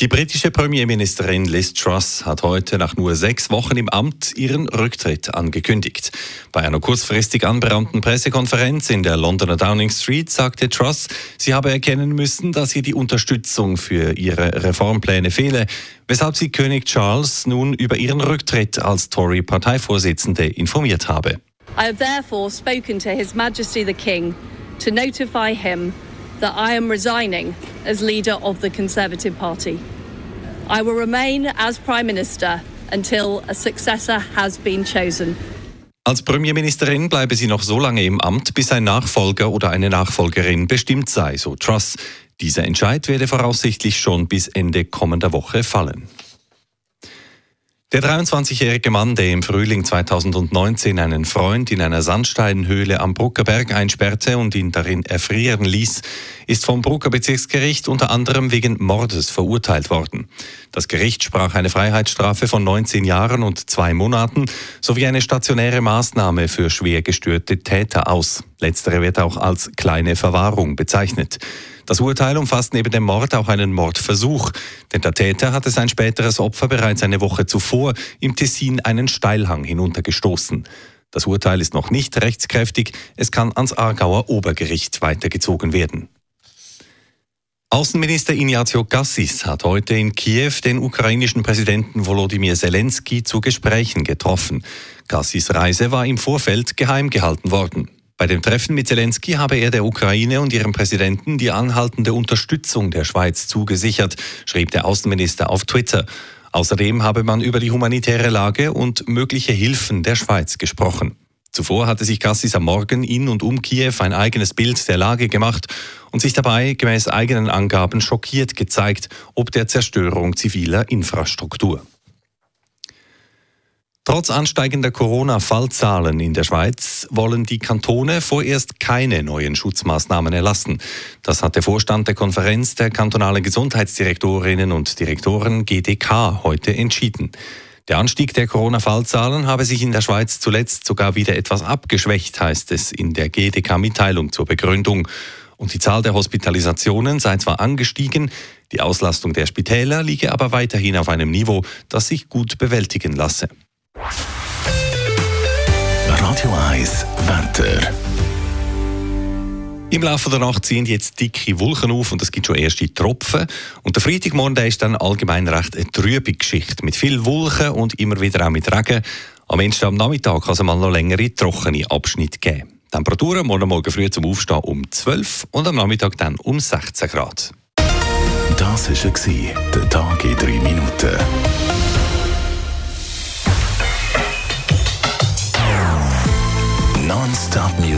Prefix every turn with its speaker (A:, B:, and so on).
A: Die britische Premierministerin Liz Truss hat heute nach nur sechs Wochen im Amt ihren Rücktritt angekündigt. Bei einer kurzfristig anberaumten Pressekonferenz in der Londoner Downing Street sagte Truss, sie habe erkennen müssen, dass ihr die Unterstützung für ihre Reformpläne fehle, weshalb sie König Charles nun über ihren Rücktritt als Tory-Parteivorsitzende informiert habe.
B: I have therefore spoken to His Majesty the King to notify him that I am resigning as leader of the Conservative Party. I will remain as Prime Minister until a successor has been chosen.
A: Als Premierministerin bleibe sie noch so lange im Amt, bis ein Nachfolger oder eine Nachfolgerin bestimmt sei, so Truss. Dieser Entscheid werde voraussichtlich schon bis Ende kommender Woche fallen. Der 23-jährige Mann, der im Frühling 2019 einen Freund in einer Sandsteinhöhle am Bruckerberg einsperrte und ihn darin erfrieren ließ, ist vom Brucker Bezirksgericht unter anderem wegen Mordes verurteilt worden. Das Gericht sprach eine Freiheitsstrafe von 19 Jahren und zwei Monaten sowie eine stationäre Maßnahme für schwer gestörte Täter aus. Letztere wird auch als kleine Verwahrung bezeichnet. Das Urteil umfasst neben dem Mord auch einen Mordversuch, denn der Täter hatte sein späteres Opfer bereits eine Woche zuvor im Tessin einen Steilhang hinuntergestoßen. Das Urteil ist noch nicht rechtskräftig, es kann ans Aargauer Obergericht weitergezogen werden. Außenminister Ignazio Gassis hat heute in Kiew den ukrainischen Präsidenten Volodymyr Zelensky zu Gesprächen getroffen. Gassis Reise war im Vorfeld geheim gehalten worden. Bei dem Treffen mit Zelensky habe er der Ukraine und ihrem Präsidenten die anhaltende Unterstützung der Schweiz zugesichert, schrieb der Außenminister auf Twitter. Außerdem habe man über die humanitäre Lage und mögliche Hilfen der Schweiz gesprochen. Zuvor hatte sich Gassis am Morgen in und um Kiew ein eigenes Bild der Lage gemacht und sich dabei gemäß eigenen Angaben schockiert gezeigt, ob der Zerstörung ziviler Infrastruktur. Trotz ansteigender Corona-Fallzahlen in der Schweiz wollen die Kantone vorerst keine neuen Schutzmaßnahmen erlassen. Das hat der Vorstand der Konferenz der kantonalen Gesundheitsdirektorinnen und Direktoren GDK heute entschieden. Der Anstieg der Corona-Fallzahlen habe sich in der Schweiz zuletzt sogar wieder etwas abgeschwächt, heißt es in der GDK-Mitteilung zur Begründung. Und die Zahl der Hospitalisationen sei zwar angestiegen, die Auslastung der Spitäler liege aber weiterhin auf einem Niveau, das sich gut bewältigen lasse.
C: Radio 1 Wetter.
A: Im Laufe der Nacht ziehen jetzt dicke Wolken auf und es gibt schon erste Tropfen. Und der Freitagmorgen der ist dann allgemein recht eine trübe Geschichte mit viel Wolken und immer wieder auch mit Regen. Am Ende am Nachmittag kann es mal noch längere trockene Abschnitte geben. Temperaturen morgen Morgen früh zum Aufstehen um 12 und am Nachmittag dann um 16 Grad.
C: Das war der Tag in 3 Minuten.